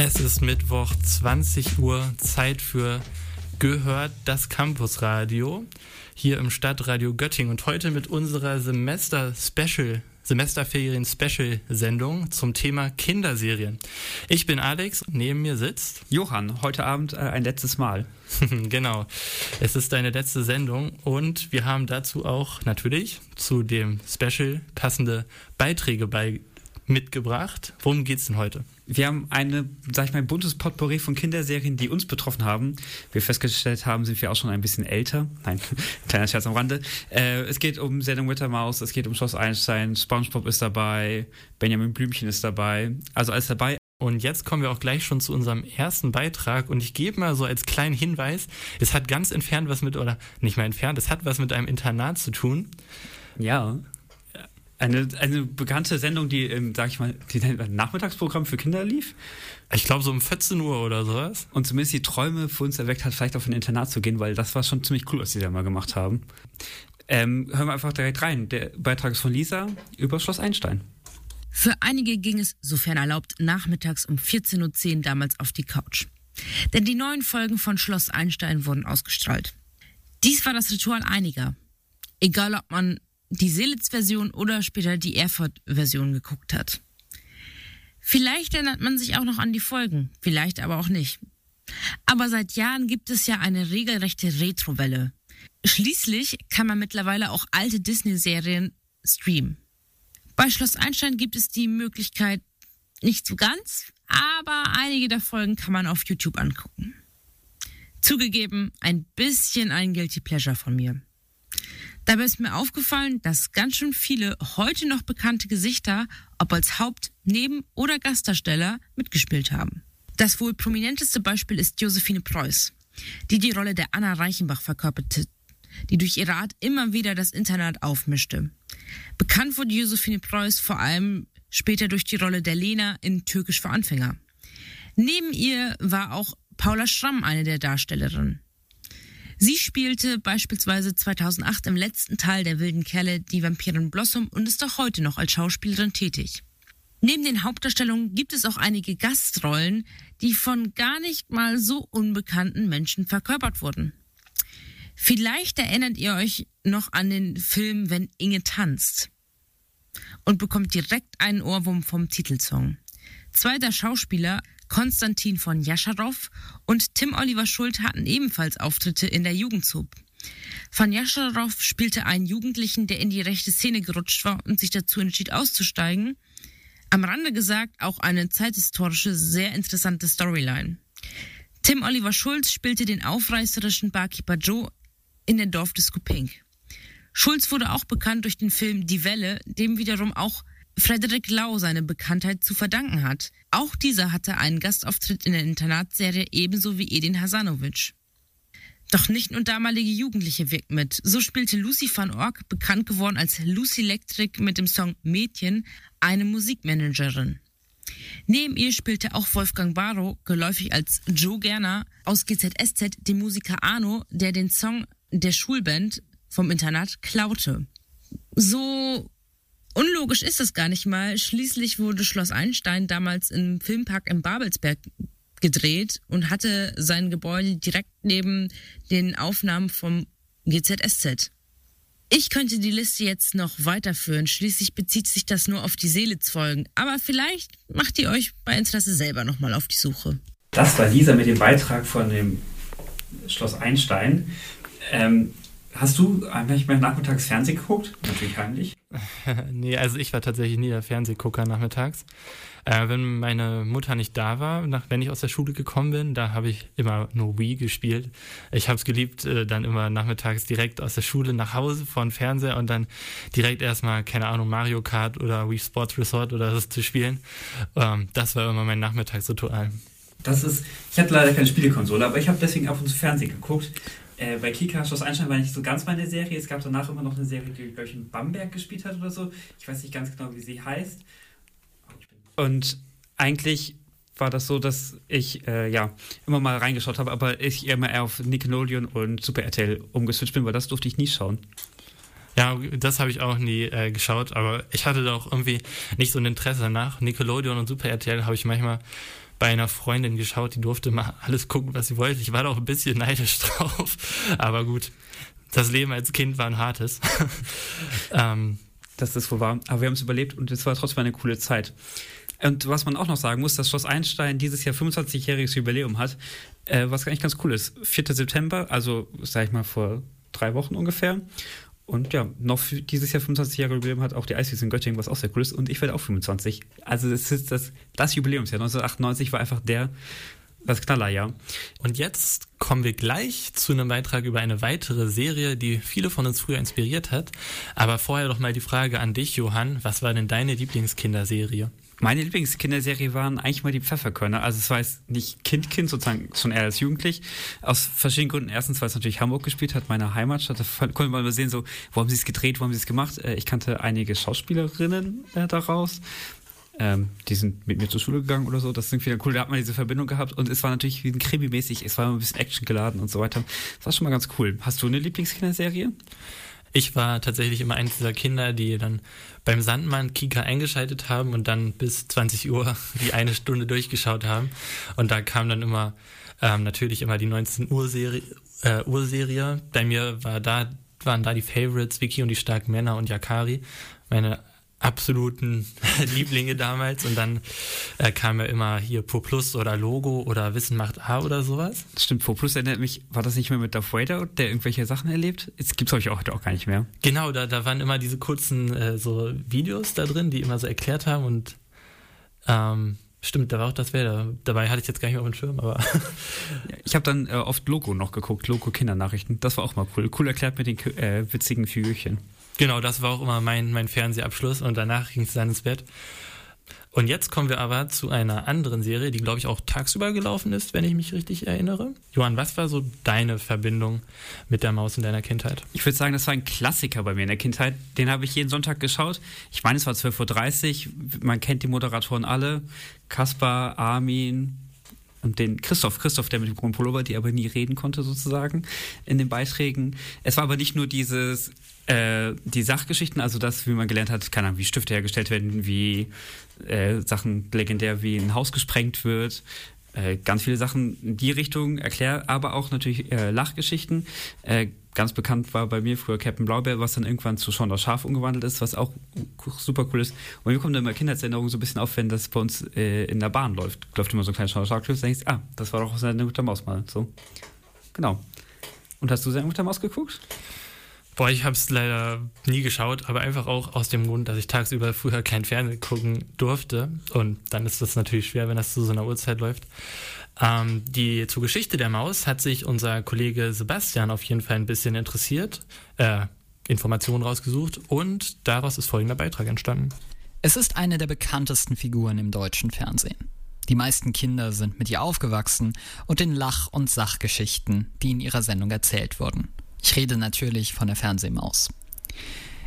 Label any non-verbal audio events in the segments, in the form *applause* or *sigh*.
Es ist Mittwoch, 20 Uhr, Zeit für Gehört das Campusradio hier im Stadtradio Göttingen und heute mit unserer Semester-Special, Semesterferien-Special-Sendung zum Thema Kinderserien. Ich bin Alex, neben mir sitzt Johann, heute Abend äh, ein letztes Mal. *laughs* genau, es ist deine letzte Sendung und wir haben dazu auch natürlich zu dem Special passende Beiträge bei mitgebracht. Worum geht's denn heute? Wir haben eine, sag ich mal, ein buntes Potpourri von Kinderserien, die uns betroffen haben. Wie wir festgestellt haben, sind wir auch schon ein bisschen älter. Nein, *laughs* kleiner Scherz am Rande. Äh, es geht um Sendung mit der Maus, es geht um Schloss Einstein, Spongebob ist dabei, Benjamin Blümchen ist dabei. Also alles dabei. Und jetzt kommen wir auch gleich schon zu unserem ersten Beitrag und ich gebe mal so als kleinen Hinweis, es hat ganz entfernt was mit, oder nicht mal entfernt, es hat was mit einem Internat zu tun. Ja. Eine, eine bekannte Sendung, die, ähm, sag ich mal, die Nachmittagsprogramm für Kinder lief. Ich glaube so um 14 Uhr oder sowas. Und zumindest die Träume für uns erweckt hat, vielleicht auf ein Internat zu gehen, weil das war schon ziemlich cool, was die da mal gemacht haben. Ähm, hören wir einfach direkt rein. Der Beitrag ist von Lisa über Schloss Einstein. Für einige ging es, sofern erlaubt, nachmittags um 14.10 Uhr damals auf die Couch. Denn die neuen Folgen von Schloss Einstein wurden ausgestrahlt. Dies war das Ritual einiger. Egal ob man die Seelitz-Version oder später die Erfurt-Version geguckt hat. Vielleicht erinnert man sich auch noch an die Folgen, vielleicht aber auch nicht. Aber seit Jahren gibt es ja eine regelrechte Retrowelle. Schließlich kann man mittlerweile auch alte Disney-Serien streamen. Bei Schloss Einstein gibt es die Möglichkeit, nicht so ganz, aber einige der Folgen kann man auf YouTube angucken. Zugegeben, ein bisschen ein Guilty Pleasure von mir. Dabei ist mir aufgefallen, dass ganz schön viele heute noch bekannte Gesichter, ob als Haupt-, Neben- oder Gastdarsteller, mitgespielt haben. Das wohl prominenteste Beispiel ist Josephine Preuß, die die Rolle der Anna Reichenbach verkörperte, die durch ihre Art immer wieder das Internet aufmischte. Bekannt wurde Josephine Preuß vor allem später durch die Rolle der Lena in Türkisch für Anfänger. Neben ihr war auch Paula Schramm eine der Darstellerinnen. Sie spielte beispielsweise 2008 im letzten Teil der Wilden Kerle die Vampirin Blossom und ist auch heute noch als Schauspielerin tätig. Neben den Hauptdarstellungen gibt es auch einige Gastrollen, die von gar nicht mal so unbekannten Menschen verkörpert wurden. Vielleicht erinnert ihr euch noch an den Film Wenn Inge tanzt und bekommt direkt einen Ohrwurm vom Titelsong. Zwei der Schauspieler Konstantin von Jascharow und Tim Oliver Schult hatten ebenfalls Auftritte in der Jugendsub. Van Jascharow spielte einen Jugendlichen, der in die rechte Szene gerutscht war und sich dazu entschied auszusteigen. Am Rande gesagt auch eine zeithistorische, sehr interessante Storyline. Tim Oliver Schulz spielte den aufreißerischen Barkeeper Joe in der Dorfdisco Pink. Schulz wurde auch bekannt durch den Film Die Welle, dem wiederum auch Frederik Lau seine Bekanntheit zu verdanken hat. Auch dieser hatte einen Gastauftritt in der Internatsserie ebenso wie Edin Hasanovic. Doch nicht nur damalige Jugendliche wirkt mit. So spielte Lucy van Ork, bekannt geworden als Lucy Electric mit dem Song Mädchen, eine Musikmanagerin. Neben ihr spielte auch Wolfgang Barrow, geläufig als Joe Gerner, aus GZSZ, den Musiker Arno, der den Song der Schulband vom Internat klaute. So Unlogisch ist das gar nicht mal. Schließlich wurde Schloss Einstein damals im Filmpark in Babelsberg gedreht und hatte sein Gebäude direkt neben den Aufnahmen vom GZSZ. Ich könnte die Liste jetzt noch weiterführen. Schließlich bezieht sich das nur auf die Seelitz-Folgen. Aber vielleicht macht ihr euch bei Interesse selber nochmal auf die Suche. Das war Lisa mit dem Beitrag von dem Schloss Einstein. Ähm, Hast du manchmal nachmittags Fernsehen geguckt? Natürlich heimlich. *laughs* nee, also ich war tatsächlich nie der Fernsehgucker nachmittags. Äh, wenn meine Mutter nicht da war, nach, wenn ich aus der Schule gekommen bin, da habe ich immer nur Wii gespielt. Ich habe es geliebt, äh, dann immer nachmittags direkt aus der Schule nach Hause vor den Fernseher und dann direkt erstmal, keine Ahnung, Mario Kart oder Wii Sports Resort oder das zu spielen. Ähm, das war immer mein Nachmittagsritual. Das ist, ich hatte leider keine Spielekonsole, aber ich habe deswegen ab und zu Fernsehen geguckt. Äh, bei Kika Schloss Einstein war nicht so ganz meine Serie. Es gab danach immer noch eine Serie, die, glaube ich, in Bamberg gespielt hat oder so. Ich weiß nicht ganz genau, wie sie heißt. Und eigentlich war das so, dass ich äh, ja immer mal reingeschaut habe, aber ich immer eher auf Nickelodeon und Super RTL umgeswitcht bin, weil das durfte ich nie schauen. Ja, das habe ich auch nie äh, geschaut, aber ich hatte da auch irgendwie nicht so ein Interesse danach. Nickelodeon und Super RTL habe ich manchmal bei einer Freundin geschaut, die durfte mal alles gucken, was sie wollte. Ich war da auch ein bisschen neidisch *laughs* drauf, aber gut, das Leben als Kind war ein hartes. *laughs* ähm, das ist wohl wahr, aber wir haben es überlebt und es war trotzdem eine coole Zeit. Und was man auch noch sagen muss, dass Schloss Einstein dieses Jahr 25-jähriges Jubiläum hat, äh, was eigentlich ganz cool ist. 4. September, also sag ich mal vor drei Wochen ungefähr. Und ja, noch dieses Jahr 25 Jahre Jubiläum hat auch die Eiswiese in Göttingen, was auch sehr cool ist. Und ich werde auch 25. Also es ist das, das Jubiläumsjahr. 1998 war einfach der, das Knallerjahr. Und jetzt kommen wir gleich zu einem Beitrag über eine weitere Serie, die viele von uns früher inspiriert hat. Aber vorher noch mal die Frage an dich, Johann. Was war denn deine Lieblingskinderserie? Meine Lieblingskinderserie waren eigentlich mal die Pfefferkörner. Also es war jetzt nicht Kind-Kind, sozusagen schon eher als Jugendlich. Aus verschiedenen Gründen. Erstens, weil es natürlich Hamburg gespielt hat, meine Heimatstadt. Da konnte man mal sehen, so, wo haben sie es gedreht, wo haben sie es gemacht. Äh, ich kannte einige Schauspielerinnen äh, daraus. Ähm, die sind mit mir zur Schule gegangen oder so. Das ist irgendwie cool. Da hat man diese Verbindung gehabt. Und es war natürlich wie ein Krimi-mäßig. Es war immer ein bisschen Action geladen und so weiter. Das war schon mal ganz cool. Hast du eine Lieblingskinderserie? Ich war tatsächlich immer eines dieser Kinder, die dann beim Sandmann Kika eingeschaltet haben und dann bis 20 Uhr *laughs* die eine Stunde durchgeschaut haben. Und da kam dann immer ähm, natürlich immer die 19 Uhr Serie, äh, Uhrserie. Bei mir war da waren da die Favorites Vicky und die starken Männer und Yakari. Meine absoluten *laughs* Lieblinge damals und dann äh, kam ja immer hier Pro Plus oder Logo oder Wissen macht A oder sowas. Stimmt, Pro Plus erinnert mich, war das nicht mehr mit Darth Vader, der irgendwelche Sachen erlebt? Jetzt gibt's euch auch heute auch gar nicht mehr. Genau, da, da waren immer diese kurzen äh, so Videos da drin, die immer so erklärt haben und ähm, Stimmt, da war auch das Vader. Dabei hatte ich jetzt gar nicht mehr auf dem Schirm, aber. *laughs* ich habe dann äh, oft Logo noch geguckt, Logo Kindernachrichten. Das war auch mal cool. Cool erklärt mit den äh, witzigen Figürchen. Genau, das war auch immer mein, mein Fernsehabschluss und danach ging es dann ins Bett. Und jetzt kommen wir aber zu einer anderen Serie, die, glaube ich, auch tagsüber gelaufen ist, wenn ich mich richtig erinnere. Johann, was war so deine Verbindung mit der Maus in deiner Kindheit? Ich würde sagen, das war ein Klassiker bei mir in der Kindheit. Den habe ich jeden Sonntag geschaut. Ich meine, es war 12.30 Uhr. Man kennt die Moderatoren alle. Kaspar, Armin, und den Christoph, Christoph, der mit dem grünen Pullover, die aber nie reden konnte sozusagen in den Beiträgen. Es war aber nicht nur dieses äh, die Sachgeschichten, also das, wie man gelernt hat, keine Ahnung, wie Stifte hergestellt werden, wie äh, Sachen legendär, wie ein Haus gesprengt wird, äh, ganz viele Sachen in die Richtung erklärt, aber auch natürlich äh, Lachgeschichten. Ganz bekannt war bei mir früher Captain Blaubeer, was dann irgendwann zu Sean das Schaf umgewandelt ist, was auch super cool ist. Und mir kommt dann immer Kindheitserinnerungen so ein bisschen auf, wenn das bei uns äh, in der Bahn läuft. Läuft immer so ein kleiner Sean das Schaf, und denkst, ah, das war doch aus einer Mutter Maus mal. So. Genau. Und hast du seine Mutter Maus geguckt? Boah, ich habe es leider nie geschaut, aber einfach auch aus dem Grund, dass ich tagsüber früher kein Fernsehen gucken durfte. Und dann ist das natürlich schwer, wenn das zu so einer Uhrzeit läuft. Ähm, die zur Geschichte der Maus hat sich unser Kollege Sebastian auf jeden Fall ein bisschen interessiert, äh, Informationen rausgesucht und daraus ist folgender Beitrag entstanden. Es ist eine der bekanntesten Figuren im deutschen Fernsehen. Die meisten Kinder sind mit ihr aufgewachsen und den Lach- und Sachgeschichten, die in ihrer Sendung erzählt wurden. Ich rede natürlich von der Fernsehmaus.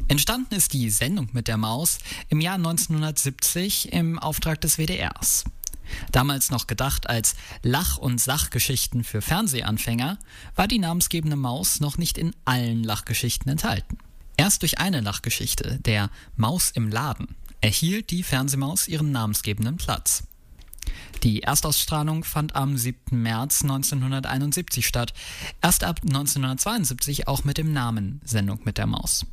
Entstanden ist die Sendung mit der Maus im Jahr 1970 im Auftrag des WDRs. Damals noch gedacht als Lach- und Sachgeschichten für Fernsehanfänger, war die namensgebende Maus noch nicht in allen Lachgeschichten enthalten. Erst durch eine Lachgeschichte, der Maus im Laden, erhielt die Fernsehmaus ihren namensgebenden Platz. Die Erstausstrahlung fand am 7. März 1971 statt, erst ab 1972 auch mit dem Namen Sendung mit der Maus.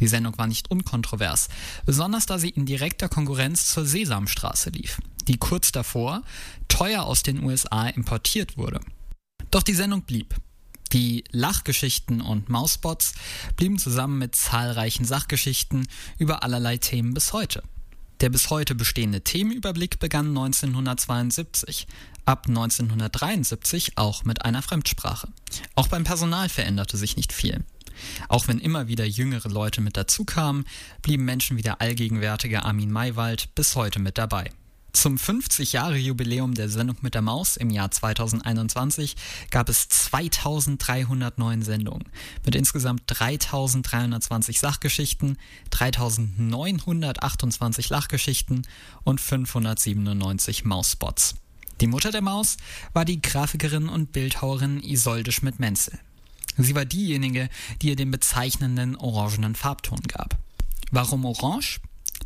Die Sendung war nicht unkontrovers, besonders da sie in direkter Konkurrenz zur Sesamstraße lief, die kurz davor teuer aus den USA importiert wurde. Doch die Sendung blieb. Die Lachgeschichten und Mausbots blieben zusammen mit zahlreichen Sachgeschichten über allerlei Themen bis heute. Der bis heute bestehende Themenüberblick begann 1972, ab 1973 auch mit einer Fremdsprache. Auch beim Personal veränderte sich nicht viel. Auch wenn immer wieder jüngere Leute mit dazukamen, blieben Menschen wie der allgegenwärtige Armin Maywald bis heute mit dabei. Zum 50-Jahre-Jubiläum der Sendung mit der Maus im Jahr 2021 gab es 2309 Sendungen mit insgesamt 3320 Sachgeschichten, 3928 Lachgeschichten und 597 Mausbots. Die Mutter der Maus war die Grafikerin und Bildhauerin Isolde Schmidt-Menzel. Sie war diejenige, die ihr den bezeichnenden orangenen Farbton gab. Warum orange?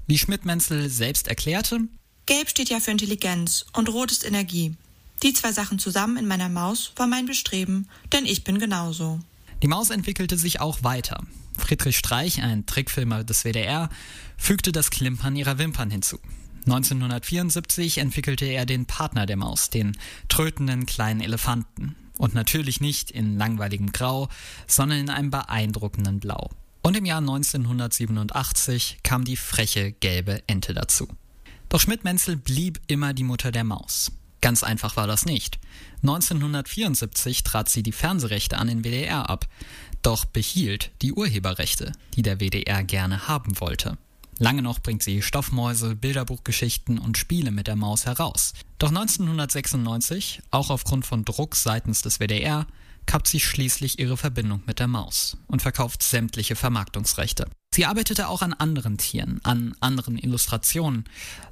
Wie Schmidt-Menzel selbst erklärte, Gelb steht ja für Intelligenz und Rot ist Energie. Die zwei Sachen zusammen in meiner Maus war mein Bestreben, denn ich bin genauso. Die Maus entwickelte sich auch weiter. Friedrich Streich, ein Trickfilmer des WDR, fügte das Klimpern ihrer Wimpern hinzu. 1974 entwickelte er den Partner der Maus, den trötenden kleinen Elefanten. Und natürlich nicht in langweiligem Grau, sondern in einem beeindruckenden Blau. Und im Jahr 1987 kam die freche gelbe Ente dazu. Doch Schmidt-Menzel blieb immer die Mutter der Maus. Ganz einfach war das nicht. 1974 trat sie die Fernsehrechte an den WDR ab, doch behielt die Urheberrechte, die der WDR gerne haben wollte. Lange noch bringt sie Stoffmäuse, Bilderbuchgeschichten und Spiele mit der Maus heraus. Doch 1996, auch aufgrund von Druck seitens des WDR, kappt sie schließlich ihre Verbindung mit der Maus und verkauft sämtliche Vermarktungsrechte. Sie arbeitete auch an anderen Tieren, an anderen Illustrationen,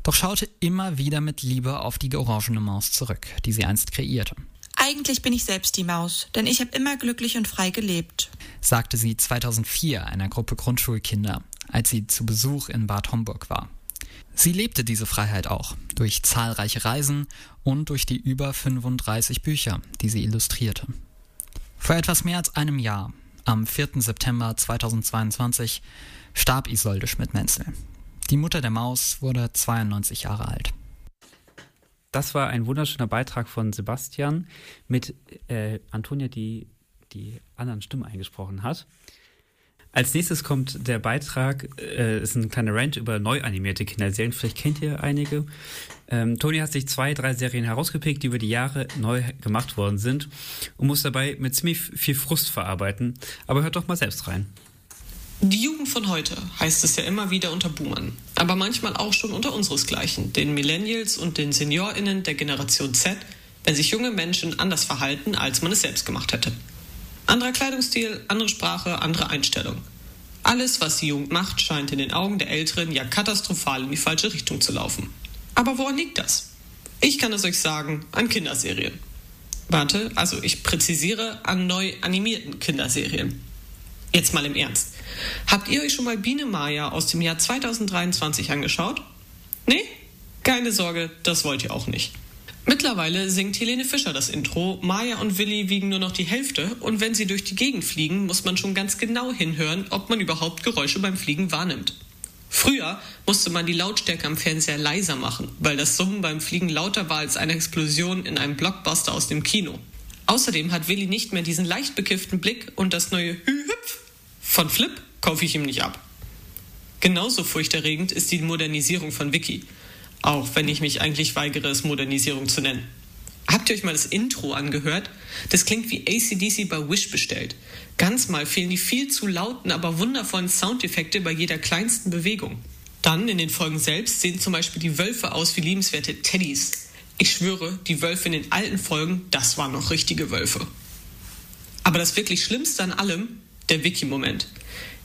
doch schaute immer wieder mit Liebe auf die orangene Maus zurück, die sie einst kreierte. Eigentlich bin ich selbst die Maus, denn ich habe immer glücklich und frei gelebt, sagte sie 2004 einer Gruppe Grundschulkinder, als sie zu Besuch in Bad Homburg war. Sie lebte diese Freiheit auch durch zahlreiche Reisen und durch die über 35 Bücher, die sie illustrierte. Vor etwas mehr als einem Jahr, am 4. September 2022, starb Isolde Schmidt-Menzel. Die Mutter der Maus wurde 92 Jahre alt. Das war ein wunderschöner Beitrag von Sebastian mit äh, Antonia, die die anderen Stimmen eingesprochen hat. Als nächstes kommt der Beitrag, äh, ist ein kleiner Rant über neu animierte Kinderserien. Vielleicht kennt ihr einige. Ähm, Toni hat sich zwei, drei Serien herausgepickt, die über die Jahre neu gemacht worden sind und muss dabei mit ziemlich viel Frust verarbeiten. Aber hört doch mal selbst rein. Die Jugend von heute heißt es ja immer wieder unter Boomern, aber manchmal auch schon unter unseresgleichen, den Millennials und den SeniorInnen der Generation Z, wenn sich junge Menschen anders verhalten, als man es selbst gemacht hätte. Anderer Kleidungsstil, andere Sprache, andere Einstellung. Alles, was die Jugend macht, scheint in den Augen der Älteren ja katastrophal in die falsche Richtung zu laufen. Aber woran liegt das? Ich kann es euch sagen, an Kinderserien. Warte, also ich präzisiere an neu animierten Kinderserien. Jetzt mal im Ernst. Habt ihr euch schon mal Biene Maya aus dem Jahr 2023 angeschaut? Nee? Keine Sorge, das wollt ihr auch nicht. Mittlerweile singt Helene Fischer das Intro. Maya und Willi wiegen nur noch die Hälfte und wenn sie durch die Gegend fliegen, muss man schon ganz genau hinhören, ob man überhaupt Geräusche beim Fliegen wahrnimmt. Früher musste man die Lautstärke am Fernseher leiser machen, weil das Summen beim Fliegen lauter war als eine Explosion in einem Blockbuster aus dem Kino. Außerdem hat Willi nicht mehr diesen leicht bekifften Blick und das neue Hü-Hüpf von Flip kaufe ich ihm nicht ab. Genauso furchterregend ist die Modernisierung von Wiki. Auch wenn ich mich eigentlich weigere, es Modernisierung zu nennen. Habt ihr euch mal das Intro angehört? Das klingt wie ACDC bei Wish bestellt. Ganz mal fehlen die viel zu lauten, aber wundervollen Soundeffekte bei jeder kleinsten Bewegung. Dann in den Folgen selbst sehen zum Beispiel die Wölfe aus wie liebenswerte Teddys. Ich schwöre, die Wölfe in den alten Folgen, das waren noch richtige Wölfe. Aber das wirklich Schlimmste an allem, der Wiki-Moment.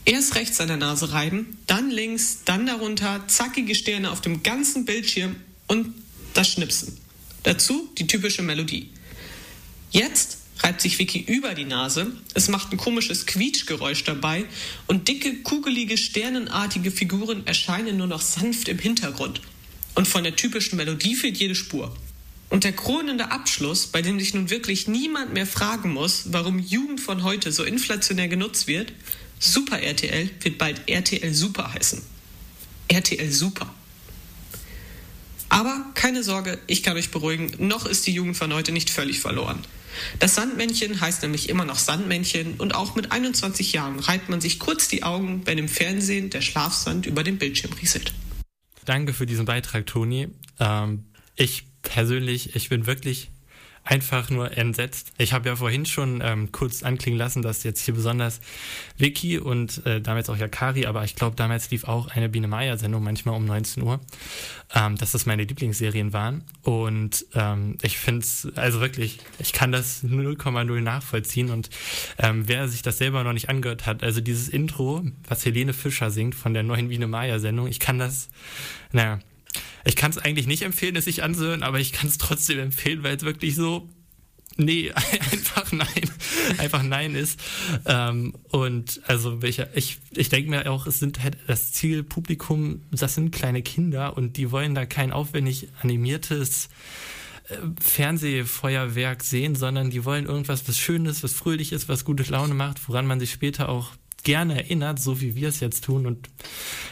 Erst rechts an der Nase reiben, dann links, dann darunter, zackige Sterne auf dem ganzen Bildschirm und das Schnipsen. Dazu die typische Melodie. Jetzt reibt sich Vicky über die Nase, es macht ein komisches Quietschgeräusch dabei und dicke, kugelige, sternenartige Figuren erscheinen nur noch sanft im Hintergrund. Und von der typischen Melodie fehlt jede Spur. Und der krönende Abschluss, bei dem sich nun wirklich niemand mehr fragen muss, warum Jugend von heute so inflationär genutzt wird, Super RTL wird bald RTL Super heißen. RTL Super. Aber keine Sorge, ich kann euch beruhigen, noch ist die Jugend von heute nicht völlig verloren. Das Sandmännchen heißt nämlich immer noch Sandmännchen und auch mit 21 Jahren reibt man sich kurz die Augen, wenn im Fernsehen der Schlafsand über dem Bildschirm rieselt. Danke für diesen Beitrag, Toni. Ähm, ich persönlich, ich bin wirklich einfach nur entsetzt. Ich habe ja vorhin schon ähm, kurz anklingen lassen, dass jetzt hier besonders Vicky und äh, damals auch Yakari, aber ich glaube, damals lief auch eine Biene Meier-Sendung, manchmal um 19 Uhr, ähm, dass das meine Lieblingsserien waren. Und ähm, ich finde es, also wirklich, ich kann das 0,0 nachvollziehen. Und ähm, wer sich das selber noch nicht angehört hat, also dieses Intro, was Helene Fischer singt von der neuen Biene Meier-Sendung, ich kann das, naja, ich kann es eigentlich nicht empfehlen, es sich anzuhören, aber ich kann es *laughs* trotzdem empfehlen, weil es wirklich so nee, *laughs* einfach nein, einfach nein ist. Ähm, und also welcher, ich, ich denke mir auch, es sind halt das Zielpublikum, das sind kleine Kinder und die wollen da kein aufwendig animiertes äh, Fernsehfeuerwerk sehen, sondern die wollen irgendwas, was Schönes, was Fröhliches, was gute Laune macht, woran man sich später auch gerne erinnert, so wie wir es jetzt tun. Und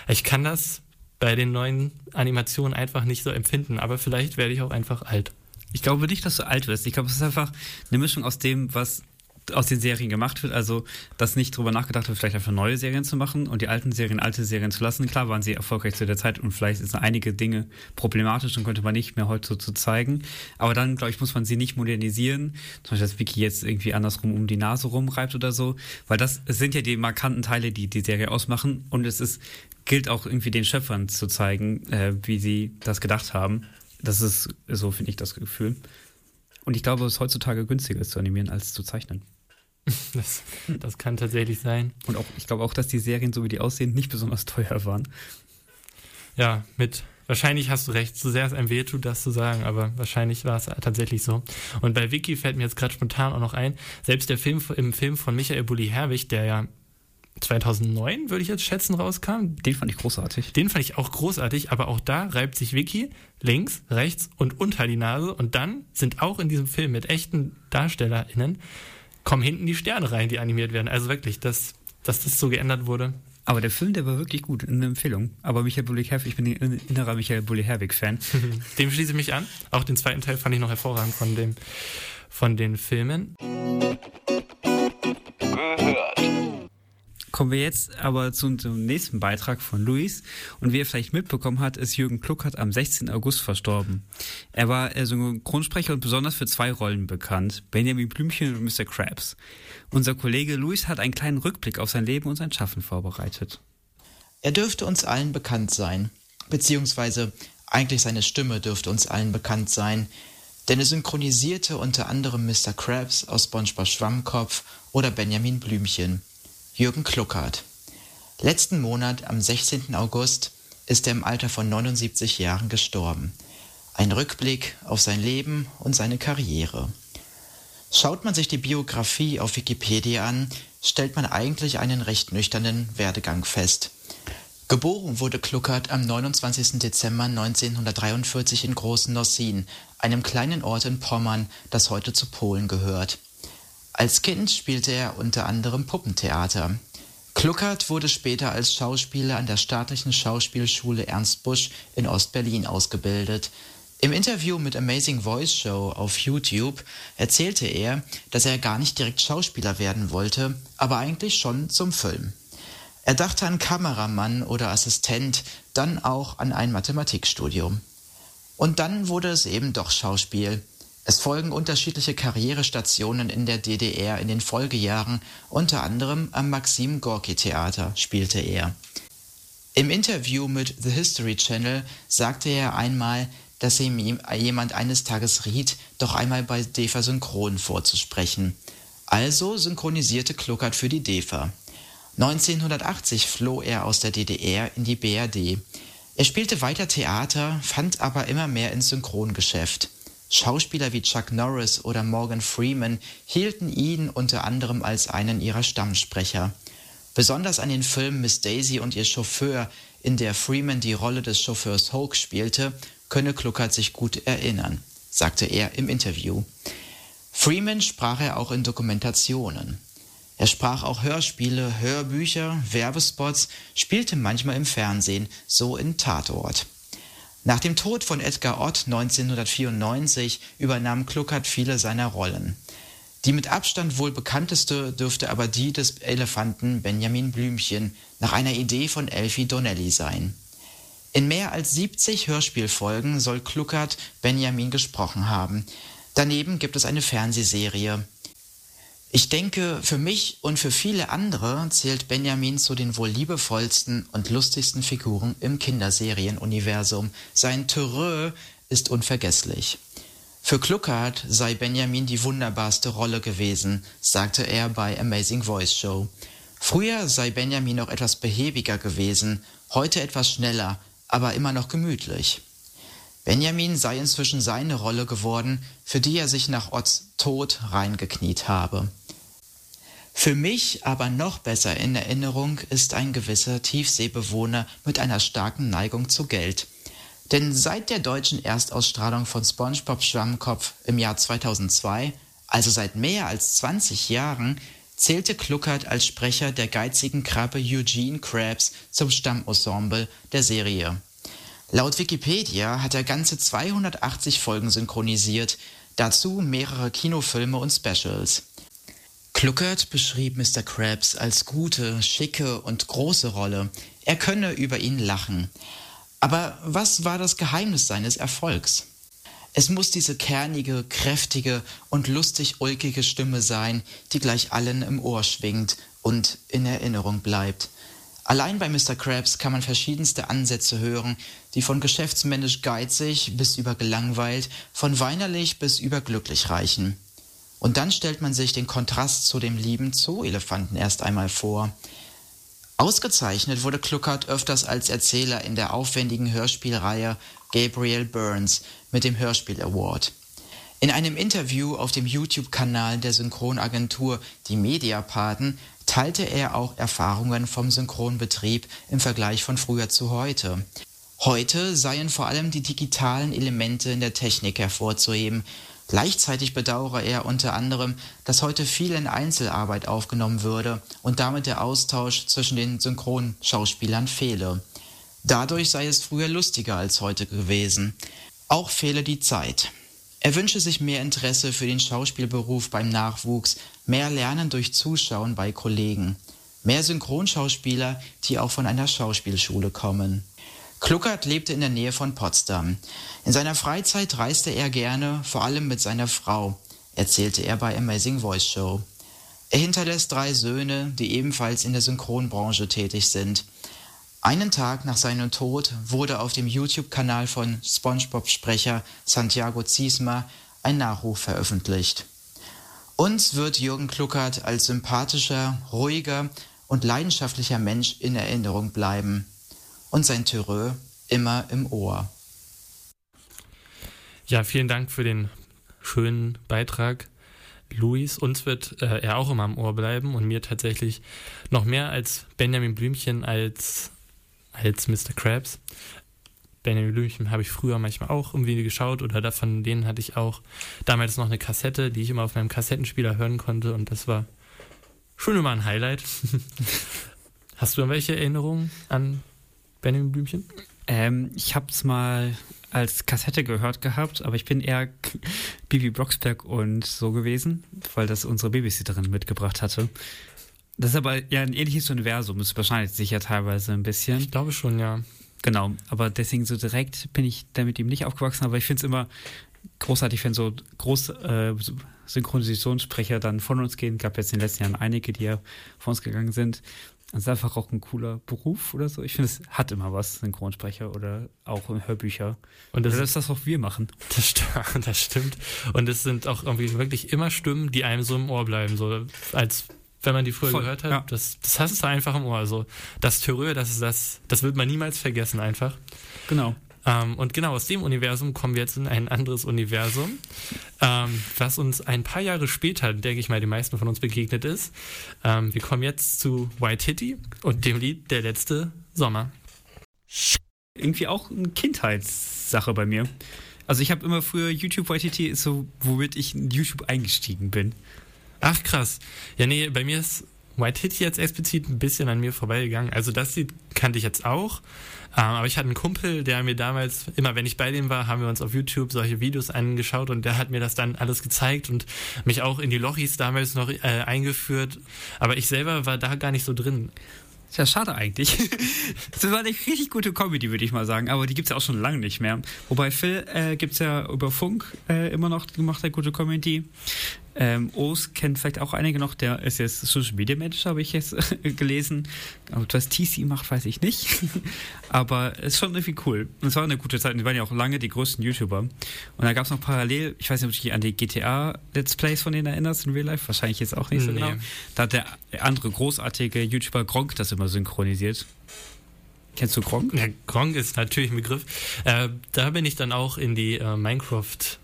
ich kann das bei den neuen Animationen einfach nicht so empfinden, aber vielleicht werde ich auch einfach alt. Ich glaube nicht, dass du alt wirst. Ich glaube, es ist einfach eine Mischung aus dem, was aus den Serien gemacht wird. Also, dass nicht drüber nachgedacht wird, vielleicht einfach neue Serien zu machen und die alten Serien alte Serien zu lassen. Klar waren sie erfolgreich zu der Zeit und vielleicht sind einige Dinge problematisch und könnte man nicht mehr heute so zu zeigen. Aber dann, glaube ich, muss man sie nicht modernisieren. Zum Beispiel, dass Vicky jetzt irgendwie andersrum um die Nase rumreibt oder so. Weil das sind ja die markanten Teile, die die Serie ausmachen. Und es ist, gilt auch irgendwie den Schöpfern zu zeigen, äh, wie sie das gedacht haben. Das ist, so finde ich das Gefühl. Und ich glaube, es ist heutzutage günstiger zu animieren als zu zeichnen. *laughs* Das, das kann tatsächlich sein. Und auch, ich glaube auch, dass die Serien, so wie die aussehen, nicht besonders teuer waren. Ja, mit Wahrscheinlich hast du recht, so sehr es einem wehtut, das zu sagen, aber wahrscheinlich war es tatsächlich so. Und bei Vicky fällt mir jetzt gerade spontan auch noch ein, selbst der Film im Film von Michael Bulli Herwig, der ja 2009, würde ich jetzt schätzen, rauskam. Den fand ich großartig. Den fand ich auch großartig, aber auch da reibt sich Vicky links, rechts und unter die Nase und dann sind auch in diesem Film mit echten DarstellerInnen kommen hinten die Sterne rein, die animiert werden. Also wirklich, dass, dass das so geändert wurde. Aber der Film, der war wirklich gut, eine Empfehlung. Aber Michael Bulli-Herwig, ich bin ein innerer Michael Bulli-Herwig-Fan. *laughs* dem schließe ich mich an. Auch den zweiten Teil fand ich noch hervorragend von, dem, von den Filmen. Kommen wir jetzt aber zum, zum nächsten Beitrag von Luis. Und wie er vielleicht mitbekommen hat, ist Jürgen Kluckert am 16. August verstorben. Er war äh, Synchronsprecher und besonders für zwei Rollen bekannt. Benjamin Blümchen und Mr. Krabs. Unser Kollege Luis hat einen kleinen Rückblick auf sein Leben und sein Schaffen vorbereitet. Er dürfte uns allen bekannt sein. Beziehungsweise eigentlich seine Stimme dürfte uns allen bekannt sein. Denn er synchronisierte unter anderem Mr. Krabs aus SpongeBob Schwammkopf oder Benjamin Blümchen. Jürgen Kluckert. Letzten Monat, am 16. August, ist er im Alter von 79 Jahren gestorben. Ein Rückblick auf sein Leben und seine Karriere. Schaut man sich die Biografie auf Wikipedia an, stellt man eigentlich einen recht nüchternen Werdegang fest. Geboren wurde Kluckert am 29. Dezember 1943 in Großen Nossin, einem kleinen Ort in Pommern, das heute zu Polen gehört. Als Kind spielte er unter anderem Puppentheater. Kluckert wurde später als Schauspieler an der staatlichen Schauspielschule Ernst Busch in Ostberlin ausgebildet. Im Interview mit Amazing Voice Show auf YouTube erzählte er, dass er gar nicht direkt Schauspieler werden wollte, aber eigentlich schon zum Film. Er dachte an Kameramann oder Assistent, dann auch an ein Mathematikstudium. Und dann wurde es eben doch Schauspiel. Es folgen unterschiedliche Karrierestationen in der DDR in den Folgejahren, unter anderem am Maxim Gorki Theater spielte er. Im Interview mit The History Channel sagte er einmal, dass ihm jemand eines Tages riet, doch einmal bei DEFA Synchron vorzusprechen. Also synchronisierte Kluckert für die DEFA. 1980 floh er aus der DDR in die BRD. Er spielte weiter Theater, fand aber immer mehr ins Synchrongeschäft. Schauspieler wie Chuck Norris oder Morgan Freeman hielten ihn unter anderem als einen ihrer Stammsprecher. Besonders an den Filmen Miss Daisy und ihr Chauffeur, in der Freeman die Rolle des Chauffeurs Hoke spielte, könne Kluckert sich gut erinnern, sagte er im Interview. Freeman sprach er auch in Dokumentationen. Er sprach auch Hörspiele, Hörbücher, Werbespots, spielte manchmal im Fernsehen, so in Tatort. Nach dem Tod von Edgar Ott 1994 übernahm Kluckert viele seiner Rollen. Die mit Abstand wohl bekannteste dürfte aber die des Elefanten Benjamin Blümchen nach einer Idee von Elfie Donnelly sein. In mehr als 70 Hörspielfolgen soll Kluckert Benjamin gesprochen haben. Daneben gibt es eine Fernsehserie. Ich denke, für mich und für viele andere zählt Benjamin zu den wohl liebevollsten und lustigsten Figuren im Kinderserienuniversum. Sein Terreur ist unvergesslich. Für Kluckert sei Benjamin die wunderbarste Rolle gewesen, sagte er bei Amazing Voice Show. Früher sei Benjamin noch etwas behäbiger gewesen, heute etwas schneller, aber immer noch gemütlich. Benjamin sei inzwischen seine Rolle geworden, für die er sich nach Otts Tod reingekniet habe. Für mich aber noch besser in Erinnerung ist ein gewisser Tiefseebewohner mit einer starken Neigung zu Geld. Denn seit der deutschen Erstausstrahlung von SpongeBob Schwammkopf im Jahr 2002, also seit mehr als 20 Jahren, zählte Kluckert als Sprecher der geizigen Krabbe Eugene Krabs zum Stammensemble der Serie. Laut Wikipedia hat er ganze 280 Folgen synchronisiert, dazu mehrere Kinofilme und Specials. Kluckert beschrieb Mr. Krabs als gute, schicke und große Rolle. Er könne über ihn lachen. Aber was war das Geheimnis seines Erfolgs? Es muss diese kernige, kräftige und lustig ulkige Stimme sein, die gleich allen im Ohr schwingt und in Erinnerung bleibt. Allein bei Mr. Krabs kann man verschiedenste Ansätze hören, die von geschäftsmännisch geizig bis über gelangweilt, von weinerlich bis über glücklich reichen. Und dann stellt man sich den Kontrast zu dem lieben Zoo-Elefanten erst einmal vor. Ausgezeichnet wurde Kluckert öfters als Erzähler in der aufwendigen Hörspielreihe Gabriel Burns mit dem Hörspiel Award. In einem Interview auf dem YouTube-Kanal der Synchronagentur Die Mediapaten teilte er auch Erfahrungen vom Synchronbetrieb im Vergleich von früher zu heute. Heute seien vor allem die digitalen Elemente in der Technik hervorzuheben, Gleichzeitig bedauere er unter anderem, dass heute viel in Einzelarbeit aufgenommen würde und damit der Austausch zwischen den Synchronschauspielern fehle. Dadurch sei es früher lustiger als heute gewesen. Auch fehle die Zeit. Er wünsche sich mehr Interesse für den Schauspielberuf beim Nachwuchs, mehr Lernen durch Zuschauen bei Kollegen, mehr Synchronschauspieler, die auch von einer Schauspielschule kommen. Kluckert lebte in der Nähe von Potsdam. In seiner Freizeit reiste er gerne, vor allem mit seiner Frau, erzählte er bei Amazing Voice Show. Er hinterlässt drei Söhne, die ebenfalls in der Synchronbranche tätig sind. Einen Tag nach seinem Tod wurde auf dem YouTube-Kanal von SpongeBob-Sprecher Santiago Ziesma ein Nachruf veröffentlicht. Uns wird Jürgen Kluckert als sympathischer, ruhiger und leidenschaftlicher Mensch in Erinnerung bleiben und sein Terreux immer im Ohr. Ja, vielen Dank für den schönen Beitrag. Luis, uns wird äh, er auch immer am Ohr bleiben und mir tatsächlich noch mehr als Benjamin Blümchen als, als Mr. Krabs. Benjamin Blümchen habe ich früher manchmal auch irgendwie geschaut oder davon denen hatte ich auch damals noch eine Kassette, die ich immer auf meinem Kassettenspieler hören konnte und das war schon immer ein Highlight. *laughs* Hast du irgendwelche Erinnerungen an Benjamin Blümchen? Ähm, ich habe es mal als Kassette gehört gehabt, aber ich bin eher Bibi Blocksberg und so gewesen, weil das unsere Babysitterin mitgebracht hatte. Das ist aber ja ein ähnliches Universum, es überschneidet sich ja teilweise ein bisschen. Ich glaube schon, ja. Genau, aber deswegen so direkt bin ich damit ihm nicht aufgewachsen, aber ich finde es immer großartig, wenn so große äh, Synchronisationssprecher dann von uns gehen. Gab jetzt in den letzten Jahren einige, die ja von uns gegangen sind. Das ist einfach auch ein cooler Beruf oder so. Ich finde, es hat immer was, Synchronsprecher oder auch Hörbücher. Und das, das ist das, was wir machen. Das, stimmt, *laughs* das stimmt. Und es sind auch irgendwie wirklich immer Stimmen, die einem so im Ohr bleiben. So als wenn man die früher Voll, gehört hat. Ja. Das, das hast du einfach im Ohr. Also das Terreur, das ist das, das wird man niemals vergessen einfach. Genau. Ähm, und genau aus dem Universum kommen wir jetzt in ein anderes Universum, ähm, was uns ein paar Jahre später, denke ich mal, den meisten von uns begegnet ist. Ähm, wir kommen jetzt zu White Hitty und dem Lied Der letzte Sommer. Irgendwie auch eine Kindheitssache bei mir. Also ich habe immer früher YouTube White Hitty ist so, womit ich in YouTube eingestiegen bin. Ach krass. Ja, nee, bei mir ist White Hitty jetzt explizit ein bisschen an mir vorbeigegangen. Also das Lied kannte ich jetzt auch. Ähm, aber ich hatte einen Kumpel, der mir damals, immer wenn ich bei dem war, haben wir uns auf YouTube solche Videos angeschaut und der hat mir das dann alles gezeigt und mich auch in die Lochis damals noch äh, eingeführt. Aber ich selber war da gar nicht so drin. Ist ja schade eigentlich. *laughs* das war eine richtig gute Comedy, würde ich mal sagen, aber die gibt es ja auch schon lange nicht mehr. Wobei Phil äh, gibt es ja über Funk äh, immer noch, gemacht eine gute Comedy. Ähm, O's kennt vielleicht auch einige noch, der ist jetzt Social Media Manager, habe ich jetzt gelesen. Ob was TC macht, weiß ich nicht. *laughs* Aber es ist schon irgendwie cool. Und es war eine gute Zeit. Und die waren ja auch lange die größten YouTuber. Und da gab es noch parallel, ich weiß nicht, ob du dich an die GTA Let's Plays von denen erinnerst in Real Life. Wahrscheinlich jetzt auch nicht so nee. genau. Da hat der andere großartige YouTuber Gronk das immer synchronisiert. Kennst du Gronk? Ja, Gronk ist natürlich ein Begriff. Äh, da bin ich dann auch in die äh, Minecraft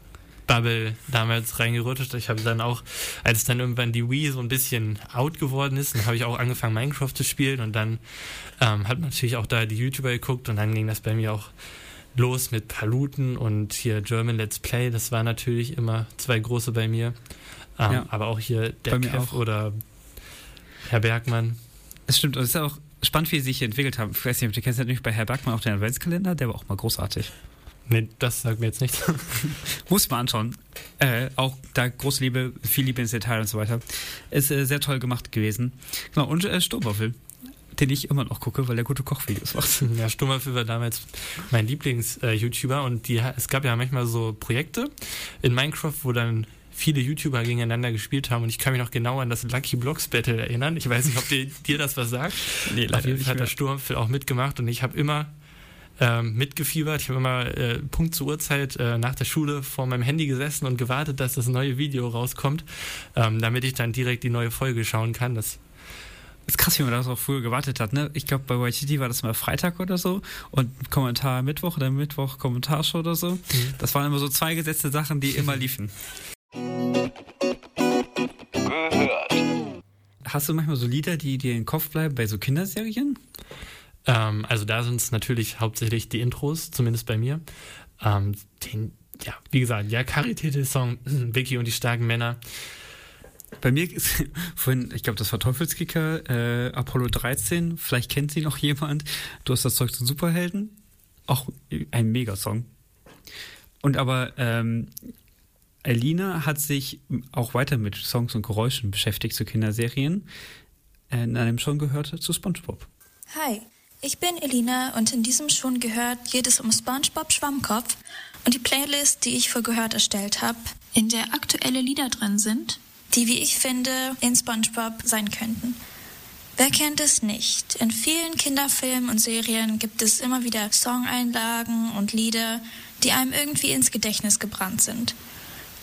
Bubble damals reingerutscht. Ich habe dann auch, als dann irgendwann die Wii so ein bisschen out geworden ist, dann habe ich auch angefangen Minecraft zu spielen und dann ähm, hat man natürlich auch da die YouTuber geguckt und dann ging das bei mir auch los mit Paluten und hier German Let's Play. Das war natürlich immer zwei große bei mir. Ähm, ja. Aber auch hier der Kev oder Herr Bergmann. Es stimmt, und es ist auch spannend, wie sie sich entwickelt haben. Ich weiß nicht, ob du kennst natürlich bei Herr Bergmann auch den Adventskalender, der war auch mal großartig. Nee, das sagt mir jetzt nichts. *laughs* Muss man anschauen. Äh, auch da große Liebe, viel Liebe ins Detail und so weiter. Ist äh, sehr toll gemacht gewesen. Genau, und äh, Sturmwaffel, den ich immer noch gucke, weil er gute Kochvideos macht. Ja, Sturmwaffel war damals mein Lieblings-YouTuber und die, es gab ja manchmal so Projekte in Minecraft, wo dann viele YouTuber gegeneinander gespielt haben und ich kann mich noch genau an das Lucky Blocks Battle erinnern. Ich weiß nicht, ob dir, dir das was sagt. Nee, leider Auf jeden Fall hat der Sturmwaffel auch mitgemacht und ich habe immer ähm, mitgefiebert. Ich habe immer äh, Punkt zur Uhrzeit äh, nach der Schule vor meinem Handy gesessen und gewartet, dass das neue Video rauskommt, ähm, damit ich dann direkt die neue Folge schauen kann. Das ist krass, wie man das auch früher gewartet hat, ne? Ich glaube, bei YTT war das mal Freitag oder so und Kommentar Mittwoch oder Mittwoch Kommentarshow oder so. Mhm. Das waren immer so zwei gesetzte Sachen, die immer liefen. Hast du manchmal so Lieder, die dir in den Kopf bleiben bei so Kinderserien? Ähm, also da sind es natürlich hauptsächlich die Intros, zumindest bei mir. Ähm, den, ja, wie gesagt, ja, Karité-Song, *clears throat* Vicky und die starken Männer. Bei mir ist *laughs* vorhin, ich glaube, das war Teufelskicker, äh, Apollo 13, vielleicht kennt sie noch jemand. Du hast das Zeug zu Superhelden. Auch ein Megasong. Und aber ähm, Alina hat sich auch weiter mit Songs und Geräuschen beschäftigt zu Kinderserien. Äh, in einem schon gehört zu SpongeBob. Hi, ich bin Elina und in diesem schon gehört jedes um SpongeBob Schwammkopf und die Playlist, die ich für gehört erstellt habe, in der aktuelle Lieder drin sind, die, wie ich finde, in SpongeBob sein könnten. Wer kennt es nicht? In vielen Kinderfilmen und Serien gibt es immer wieder Songeinlagen und Lieder, die einem irgendwie ins Gedächtnis gebrannt sind.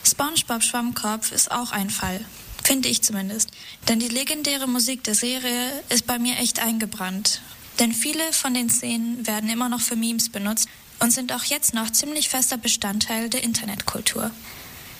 SpongeBob Schwammkopf ist auch ein Fall, finde ich zumindest, denn die legendäre Musik der Serie ist bei mir echt eingebrannt denn viele von den Szenen werden immer noch für Memes benutzt und sind auch jetzt noch ziemlich fester Bestandteil der Internetkultur.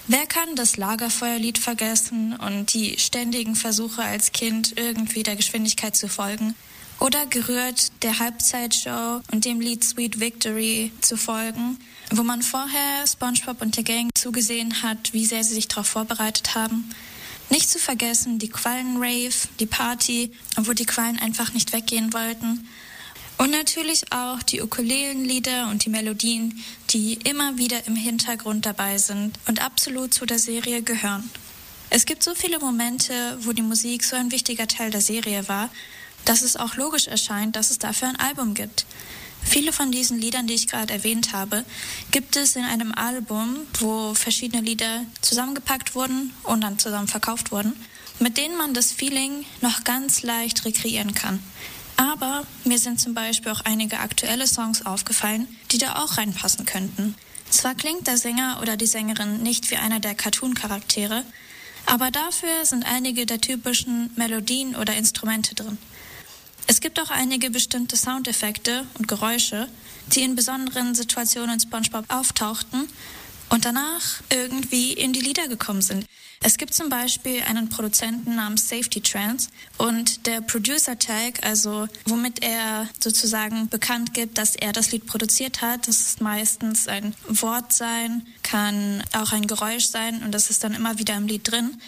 Wer kann das Lagerfeuerlied vergessen und die ständigen Versuche als Kind irgendwie der Geschwindigkeit zu folgen? Oder gerührt der Halbzeitshow und dem Lied Sweet Victory zu folgen, wo man vorher SpongeBob und der Gang zugesehen hat, wie sehr sie sich darauf vorbereitet haben? Nicht zu vergessen die Quallen-Rave, die Party, wo die Quallen einfach nicht weggehen wollten. Und natürlich auch die Ukulelenlieder und die Melodien, die immer wieder im Hintergrund dabei sind und absolut zu der Serie gehören. Es gibt so viele Momente, wo die Musik so ein wichtiger Teil der Serie war, dass es auch logisch erscheint, dass es dafür ein Album gibt. Viele von diesen Liedern, die ich gerade erwähnt habe, gibt es in einem Album, wo verschiedene Lieder zusammengepackt wurden und dann zusammen verkauft wurden, mit denen man das Feeling noch ganz leicht rekreieren kann. Aber mir sind zum Beispiel auch einige aktuelle Songs aufgefallen, die da auch reinpassen könnten. Zwar klingt der Sänger oder die Sängerin nicht wie einer der Cartoon-Charaktere, aber dafür sind einige der typischen Melodien oder Instrumente drin. Es gibt auch einige bestimmte Soundeffekte und Geräusche, die in besonderen Situationen in SpongeBob auftauchten und danach irgendwie in die Lieder gekommen sind. Es gibt zum Beispiel einen Produzenten namens Safety Trance und der Producer Tag, also womit er sozusagen bekannt gibt, dass er das Lied produziert hat, das ist meistens ein Wort sein, kann auch ein Geräusch sein und das ist dann immer wieder im Lied drin.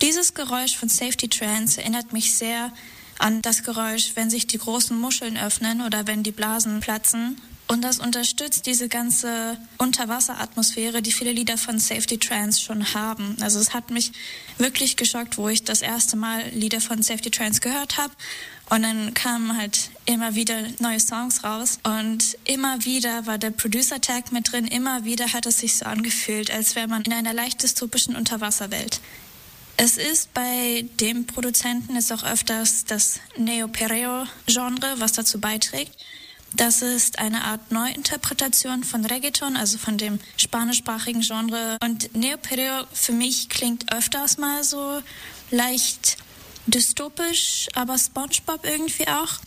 Dieses Geräusch von Safety Trance erinnert mich sehr an das Geräusch, wenn sich die großen Muscheln öffnen oder wenn die Blasen platzen. Und das unterstützt diese ganze Unterwasseratmosphäre, die viele Lieder von Safety Trance schon haben. Also es hat mich wirklich geschockt, wo ich das erste Mal Lieder von Safety Trance gehört habe. Und dann kamen halt immer wieder neue Songs raus. Und immer wieder war der Producer-Tag mit drin. Immer wieder hat es sich so angefühlt, als wäre man in einer leicht dystopischen Unterwasserwelt. Es ist bei dem Produzenten ist auch öfters das Neopereo-Genre, was dazu beiträgt. Das ist eine Art Neuinterpretation von Reggaeton, also von dem spanischsprachigen Genre. Und Neopereo für mich klingt öfters mal so leicht dystopisch, aber SpongeBob irgendwie auch.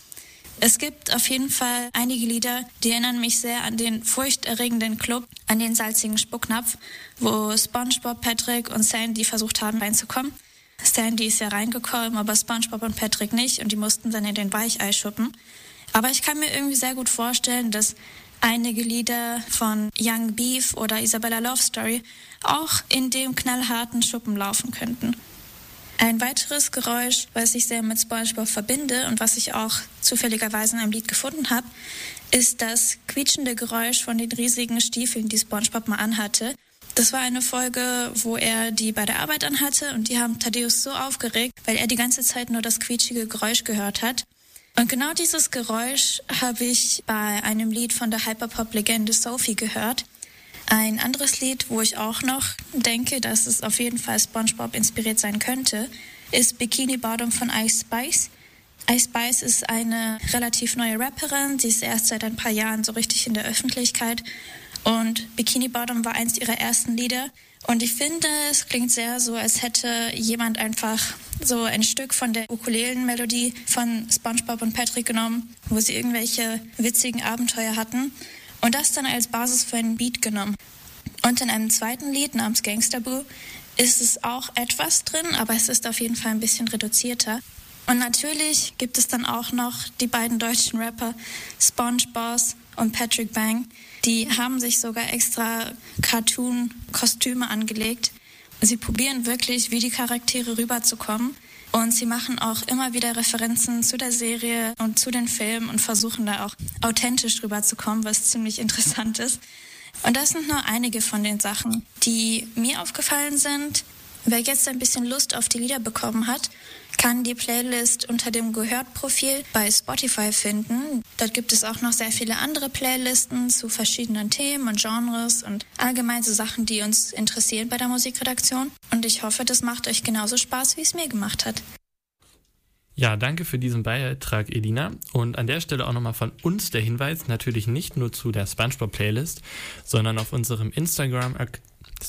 Es gibt auf jeden Fall einige Lieder, die erinnern mich sehr an den furchterregenden Club, an den salzigen Spucknapf, wo SpongeBob, Patrick und Sandy versucht haben reinzukommen. Sandy ist ja reingekommen, aber SpongeBob und Patrick nicht und die mussten dann in den Weichei schuppen. Aber ich kann mir irgendwie sehr gut vorstellen, dass einige Lieder von Young Beef oder Isabella Love Story auch in dem knallharten Schuppen laufen könnten. Ein weiteres Geräusch, was ich sehr mit SpongeBob verbinde und was ich auch zufälligerweise in einem Lied gefunden habe, ist das quietschende Geräusch von den riesigen Stiefeln, die SpongeBob mal anhatte. Das war eine Folge, wo er die bei der Arbeit anhatte und die haben Thaddeus so aufgeregt, weil er die ganze Zeit nur das quietschige Geräusch gehört hat. Und genau dieses Geräusch habe ich bei einem Lied von der Hyperpop-Legende Sophie gehört. Ein anderes Lied, wo ich auch noch denke, dass es auf jeden Fall SpongeBob inspiriert sein könnte, ist Bikini Bottom von Ice Spice. Ice Spice ist eine relativ neue Rapperin, sie ist erst seit ein paar Jahren so richtig in der Öffentlichkeit und Bikini Bottom war eins ihrer ersten Lieder. Und ich finde, es klingt sehr so, als hätte jemand einfach so ein Stück von der Ukulelenmelodie von SpongeBob und Patrick genommen, wo sie irgendwelche witzigen Abenteuer hatten und das dann als Basis für einen Beat genommen. Und in einem zweiten Lied namens Gangster Boo ist es auch etwas drin, aber es ist auf jeden Fall ein bisschen reduzierter. Und natürlich gibt es dann auch noch die beiden deutschen Rapper SpongeBoss und Patrick Bang. Die haben sich sogar extra Cartoon-Kostüme angelegt. Sie probieren wirklich, wie die Charaktere rüberzukommen. Und sie machen auch immer wieder Referenzen zu der Serie und zu den Filmen und versuchen da auch authentisch rüberzukommen, was ziemlich interessant ist. Und das sind nur einige von den Sachen, die mir aufgefallen sind. Wer jetzt ein bisschen Lust auf die Lieder bekommen hat, kann die Playlist unter dem Gehört-Profil bei Spotify finden. Dort gibt es auch noch sehr viele andere Playlisten zu verschiedenen Themen und Genres und allgemein so Sachen, die uns interessieren bei der Musikredaktion. Und ich hoffe, das macht euch genauso Spaß, wie es mir gemacht hat. Ja, danke für diesen Beitrag, Elina. Und an der Stelle auch nochmal von uns der Hinweis, natürlich nicht nur zu der SpongeBob-Playlist, sondern auf unserem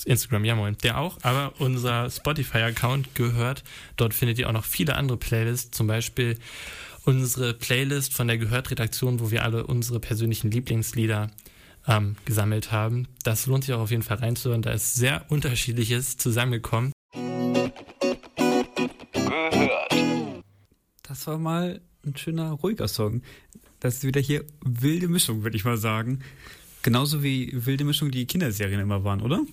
Instagram Instagram, ja moin, der auch, aber unser Spotify-Account gehört. Dort findet ihr auch noch viele andere Playlists, zum Beispiel unsere Playlist von der Gehört-Redaktion, wo wir alle unsere persönlichen Lieblingslieder ähm, gesammelt haben. Das lohnt sich auch auf jeden Fall reinzuhören. Da ist sehr unterschiedliches zusammengekommen. Das war mal ein schöner, ruhiger Song. Das ist wieder hier wilde Mischung, würde ich mal sagen. Genauso wie wilde Mischung die Kinderserien immer waren, oder?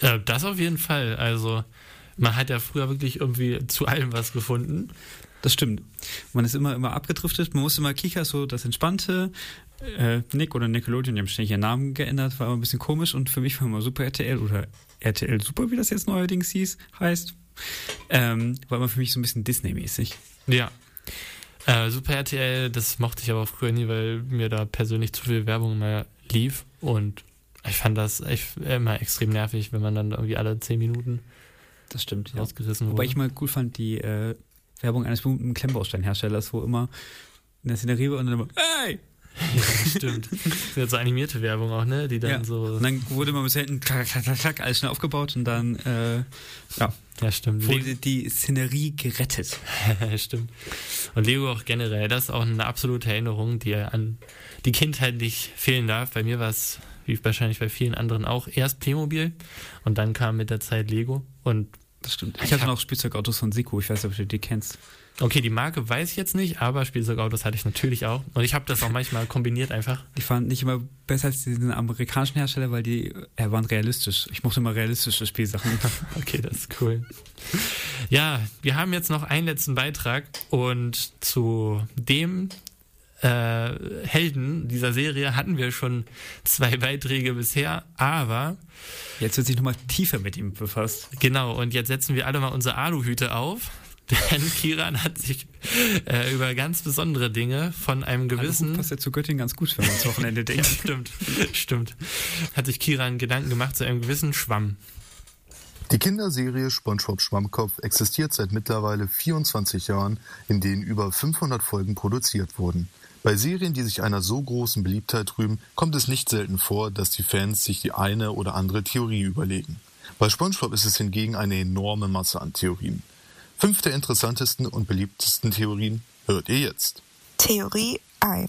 Äh, das auf jeden Fall. Also man hat ja früher wirklich irgendwie zu allem was gefunden. Das stimmt. Man ist immer, immer abgedriftet. Man muss immer Kika, so das Entspannte. Äh, Nick oder Nickelodeon, die haben ständig ihren Namen geändert, war immer ein bisschen komisch. Und für mich war immer Super RTL oder RTL Super, wie das jetzt neuerdings hieß, heißt. Ähm, war immer für mich so ein bisschen Disney-mäßig. Ja. Äh, Super RTL, das mochte ich aber früher nie, weil mir da persönlich zu viel Werbung immer lief. Und ich fand das echt immer extrem nervig, wenn man dann irgendwie alle zehn Minuten das stimmt, ja. ausgerissen wurde. Wobei ich mal cool fand, die äh, Werbung eines berühmten Klemmbausteinherstellers, wo immer in der Szenerie war und dann immer, hey! *laughs* ja, stimmt. Das ist ja so animierte Werbung auch, ne? Die dann ja. so. Und dann wurde immer bis hinten klack, klack, klack, klack, alles schnell aufgebaut und dann, äh, ja. Ja, stimmt. Wurde die Szenerie gerettet. *laughs* stimmt. Und Lego auch generell, das ist auch eine absolute Erinnerung, die an die Kindheit nicht fehlen darf. Bei mir war es wie wahrscheinlich bei vielen anderen auch, erst Playmobil und dann kam mit der Zeit Lego und das stimmt. Ich, ich hatte hab noch Spielzeugautos von Siku, ich weiß nicht, ob du die kennst. Okay, die Marke weiß ich jetzt nicht, aber Spielzeugautos hatte ich natürlich auch. Und ich habe das auch manchmal kombiniert einfach. Die fanden nicht immer besser als diesen amerikanischen Hersteller, weil die äh, waren realistisch. Ich mochte immer realistische Spielsachen. *laughs* okay, das ist cool. Ja, wir haben jetzt noch einen letzten Beitrag und zu dem äh, Helden dieser Serie hatten wir schon zwei Beiträge bisher, aber jetzt wird sich nochmal tiefer mit ihm befasst. Genau, und jetzt setzen wir alle mal unsere Aluhüte auf. *laughs* Denn Kiran hat sich äh, über ganz besondere Dinge von einem gewissen. Aluhut passt ja zu Göttingen ganz gut, wenn man ins Wochenende *laughs* denkt. ja, stimmt, stimmt. Hat sich Kiran Gedanken gemacht zu einem gewissen Schwamm. Die Kinderserie SpongeBob Schwammkopf existiert seit mittlerweile 24 Jahren, in denen über 500 Folgen produziert wurden. Bei Serien, die sich einer so großen Beliebtheit rühmen, kommt es nicht selten vor, dass die Fans sich die eine oder andere Theorie überlegen. Bei SpongeBob ist es hingegen eine enorme Masse an Theorien. Fünf der interessantesten und beliebtesten Theorien hört ihr jetzt. Theorie 1.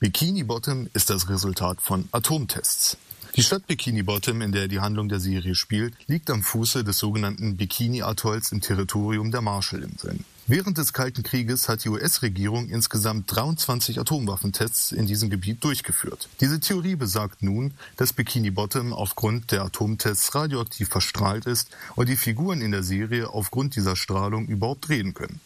Bikini Bottom ist das Resultat von Atomtests. Die Stadt Bikini Bottom, in der die Handlung der Serie spielt, liegt am Fuße des sogenannten Bikini-Atolls im Territorium der Marshallinseln. Während des Kalten Krieges hat die US-Regierung insgesamt 23 Atomwaffentests in diesem Gebiet durchgeführt. Diese Theorie besagt nun, dass Bikini Bottom aufgrund der Atomtests radioaktiv verstrahlt ist und die Figuren in der Serie aufgrund dieser Strahlung überhaupt reden können.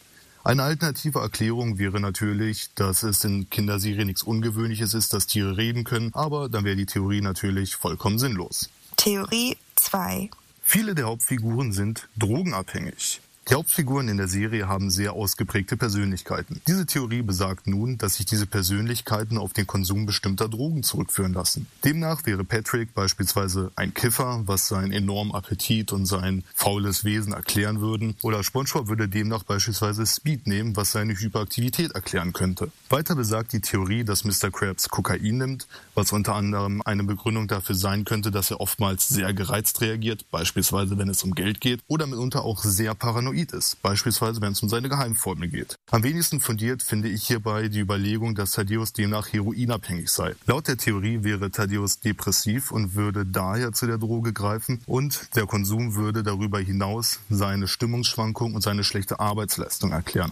Eine alternative Erklärung wäre natürlich, dass es in Kinderserien nichts Ungewöhnliches ist, dass Tiere reden können, aber dann wäre die Theorie natürlich vollkommen sinnlos. Theorie 2. Viele der Hauptfiguren sind drogenabhängig. Die Hauptfiguren in der Serie haben sehr ausgeprägte Persönlichkeiten. Diese Theorie besagt nun, dass sich diese Persönlichkeiten auf den Konsum bestimmter Drogen zurückführen lassen. Demnach wäre Patrick beispielsweise ein Kiffer, was seinen enormen Appetit und sein faules Wesen erklären würden, oder SpongeBob würde demnach beispielsweise Speed nehmen, was seine Hyperaktivität erklären könnte. Weiter besagt die Theorie, dass Mr. Krabs Kokain nimmt, was unter anderem eine Begründung dafür sein könnte, dass er oftmals sehr gereizt reagiert, beispielsweise wenn es um Geld geht, oder mitunter auch sehr paranoid paranoid ist, beispielsweise wenn es um seine Geheimformel geht. Am wenigsten fundiert finde ich hierbei die Überlegung, dass Thaddeus demnach heroinabhängig sei. Laut der Theorie wäre Thaddeus depressiv und würde daher zu der Droge greifen und der Konsum würde darüber hinaus seine Stimmungsschwankung und seine schlechte Arbeitsleistung erklären.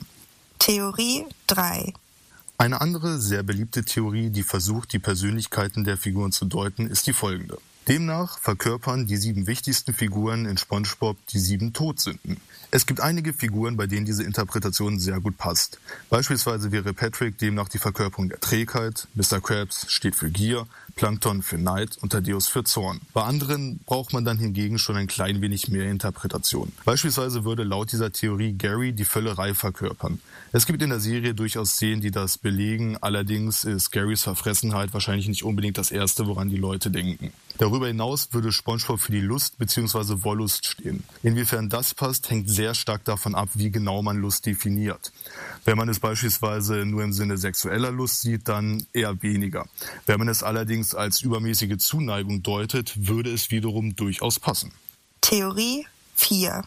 Theorie 3 eine andere sehr beliebte Theorie, die versucht, die Persönlichkeiten der Figuren zu deuten, ist die folgende. Demnach verkörpern die sieben wichtigsten Figuren in SpongeBob die sieben Todsünden. Es gibt einige Figuren, bei denen diese Interpretation sehr gut passt. Beispielsweise wäre Patrick demnach die Verkörperung der Trägheit, Mr. Krabs steht für Gier, Plankton für Neid und Thaddeus für Zorn. Bei anderen braucht man dann hingegen schon ein klein wenig mehr Interpretation. Beispielsweise würde laut dieser Theorie Gary die Völlerei verkörpern. Es gibt in der Serie durchaus Szenen, die das belegen, allerdings ist Garys Verfressenheit wahrscheinlich nicht unbedingt das Erste, woran die Leute denken. Darüber hinaus würde SpongeBob für die Lust bzw. Wollust stehen. Inwiefern das passt, hängt sehr stark davon ab, wie genau man Lust definiert. Wenn man es beispielsweise nur im Sinne sexueller Lust sieht, dann eher weniger. Wenn man es allerdings als übermäßige Zuneigung deutet, würde es wiederum durchaus passen. Theorie 4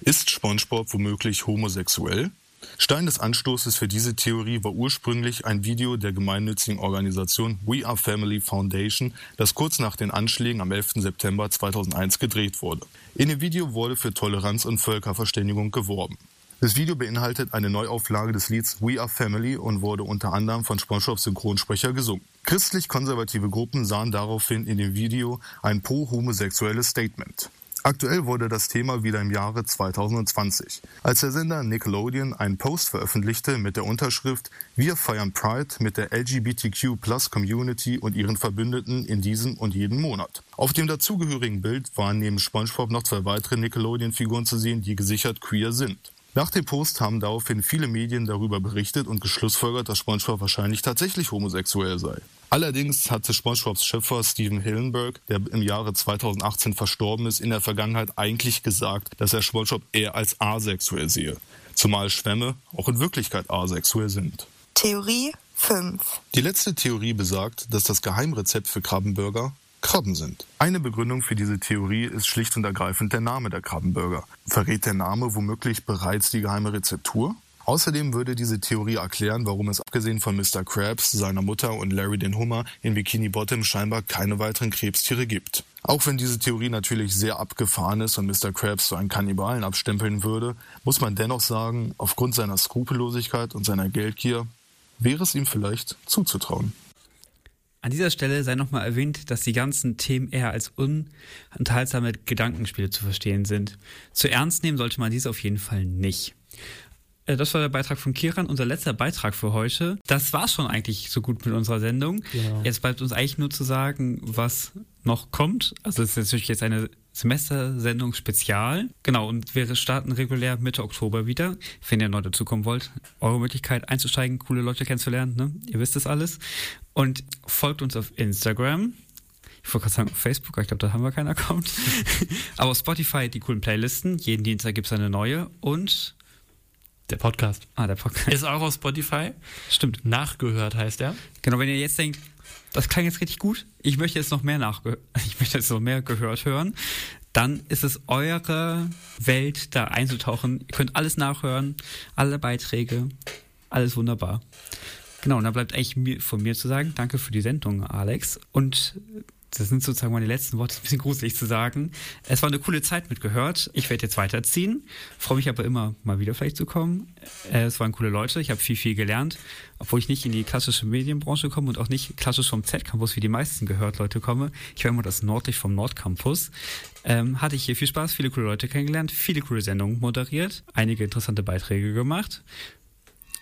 Ist SpongeBob womöglich homosexuell? Stein des Anstoßes für diese Theorie war ursprünglich ein Video der gemeinnützigen Organisation We Are Family Foundation, das kurz nach den Anschlägen am 11. September 2001 gedreht wurde. In dem Video wurde für Toleranz und Völkerverständigung geworben. Das Video beinhaltet eine Neuauflage des Lieds We Are Family und wurde unter anderem von SpongeBobs Synchronsprecher gesungen. Christlich-konservative Gruppen sahen daraufhin in dem Video ein pro-homosexuelles Statement. Aktuell wurde das Thema wieder im Jahre 2020, als der Sender Nickelodeon einen Post veröffentlichte mit der Unterschrift Wir feiern Pride mit der LGBTQ Community und ihren Verbündeten in diesem und jedem Monat. Auf dem dazugehörigen Bild waren neben SpongeBob noch zwei weitere Nickelodeon-Figuren zu sehen, die gesichert queer sind. Nach dem Post haben daraufhin viele Medien darüber berichtet und geschlussfolgert, dass SpongeBob wahrscheinlich tatsächlich homosexuell sei. Allerdings hatte SpongeBobs Schöpfer Steven Hillenberg, der im Jahre 2018 verstorben ist, in der Vergangenheit eigentlich gesagt, dass er SpongeBob eher als asexuell sehe. Zumal Schwämme auch in Wirklichkeit asexuell sind. Theorie 5 Die letzte Theorie besagt, dass das Geheimrezept für Krabbenburger Krabben sind. Eine Begründung für diese Theorie ist schlicht und ergreifend der Name der Krabbenburger. Verrät der Name womöglich bereits die geheime Rezeptur? Außerdem würde diese Theorie erklären, warum es abgesehen von Mr. Krabs, seiner Mutter und Larry den Hummer in Bikini Bottom scheinbar keine weiteren Krebstiere gibt. Auch wenn diese Theorie natürlich sehr abgefahren ist und Mr. Krabs so einen Kannibalen abstempeln würde, muss man dennoch sagen, aufgrund seiner Skrupellosigkeit und seiner Geldgier wäre es ihm vielleicht zuzutrauen. An dieser Stelle sei nochmal erwähnt, dass die ganzen Themen eher als unenthaltsame Gedankenspiele zu verstehen sind. Zu ernst nehmen sollte man dies auf jeden Fall nicht. Äh, das war der Beitrag von Kiran, unser letzter Beitrag für heute. Das war schon eigentlich so gut mit unserer Sendung. Ja. Jetzt bleibt uns eigentlich nur zu sagen, was noch kommt. Also es ist natürlich jetzt eine Semestersendung Spezial. Genau, und wir starten regulär Mitte Oktober wieder. Wenn ihr neu dazukommen wollt, eure Möglichkeit einzusteigen, coole Leute kennenzulernen, ne? Ihr wisst das alles. Und folgt uns auf Instagram. Ich wollte gerade sagen auf Facebook, aber ich glaube, da haben wir keinen Account. *laughs* aber auf Spotify die coolen Playlisten. Jeden Dienstag gibt es eine neue. Und der Podcast. Ah, der Podcast. Ist auch auf Spotify. Stimmt. Nachgehört heißt er. Genau, wenn ihr jetzt denkt, das klang jetzt richtig gut. Ich möchte jetzt noch mehr nachge *laughs* ich möchte jetzt noch mehr gehört hören. Dann ist es eure Welt, da einzutauchen. Ihr könnt alles nachhören, alle Beiträge, alles wunderbar. Genau, und da bleibt eigentlich von mir zu sagen, danke für die Sendung, Alex. Und das sind sozusagen meine letzten Worte, ein bisschen gruselig zu sagen. Es war eine coole Zeit mitgehört. Ich werde jetzt weiterziehen, freue mich aber immer mal wieder vielleicht zu kommen. Äh, es waren coole Leute, ich habe viel, viel gelernt, obwohl ich nicht in die klassische Medienbranche komme und auch nicht klassisch vom Z-Campus wie die meisten gehört Leute komme. Ich war immer das nördlich vom Nordcampus. Ähm, hatte ich hier viel Spaß, viele coole Leute kennengelernt, viele coole Sendungen moderiert, einige interessante Beiträge gemacht.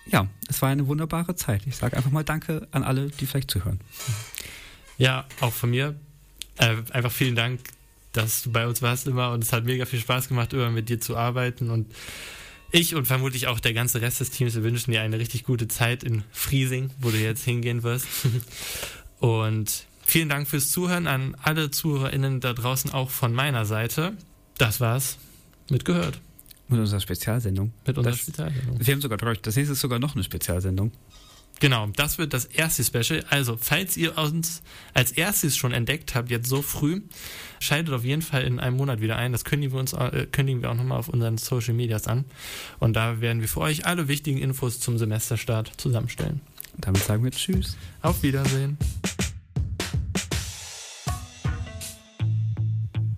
Ja, es war eine wunderbare Zeit. Ich sage einfach mal Danke an alle, die vielleicht zuhören. Ja, auch von mir. Äh, einfach vielen Dank, dass du bei uns warst immer und es hat mega viel Spaß gemacht, immer mit dir zu arbeiten und ich und vermutlich auch der ganze Rest des Teams, wir wünschen dir eine richtig gute Zeit in Friesing, wo du jetzt hingehen wirst. *laughs* Und vielen Dank fürs Zuhören an alle ZuhörerInnen da draußen, auch von meiner Seite. Das war's mit gehört. Mit unserer Spezialsendung. Mit unserer das, Spezialsendung. Wir haben sogar, das nächste ist sogar noch eine Spezialsendung. Genau, das wird das erste Special. Also, falls ihr uns als erstes schon entdeckt habt, jetzt so früh, schaltet auf jeden Fall in einem Monat wieder ein. Das kündigen wir uns, äh, kündigen wir auch nochmal auf unseren Social Medias an. Und da werden wir für euch alle wichtigen Infos zum Semesterstart zusammenstellen. Damit sagen wir Tschüss. Auf Wiedersehen.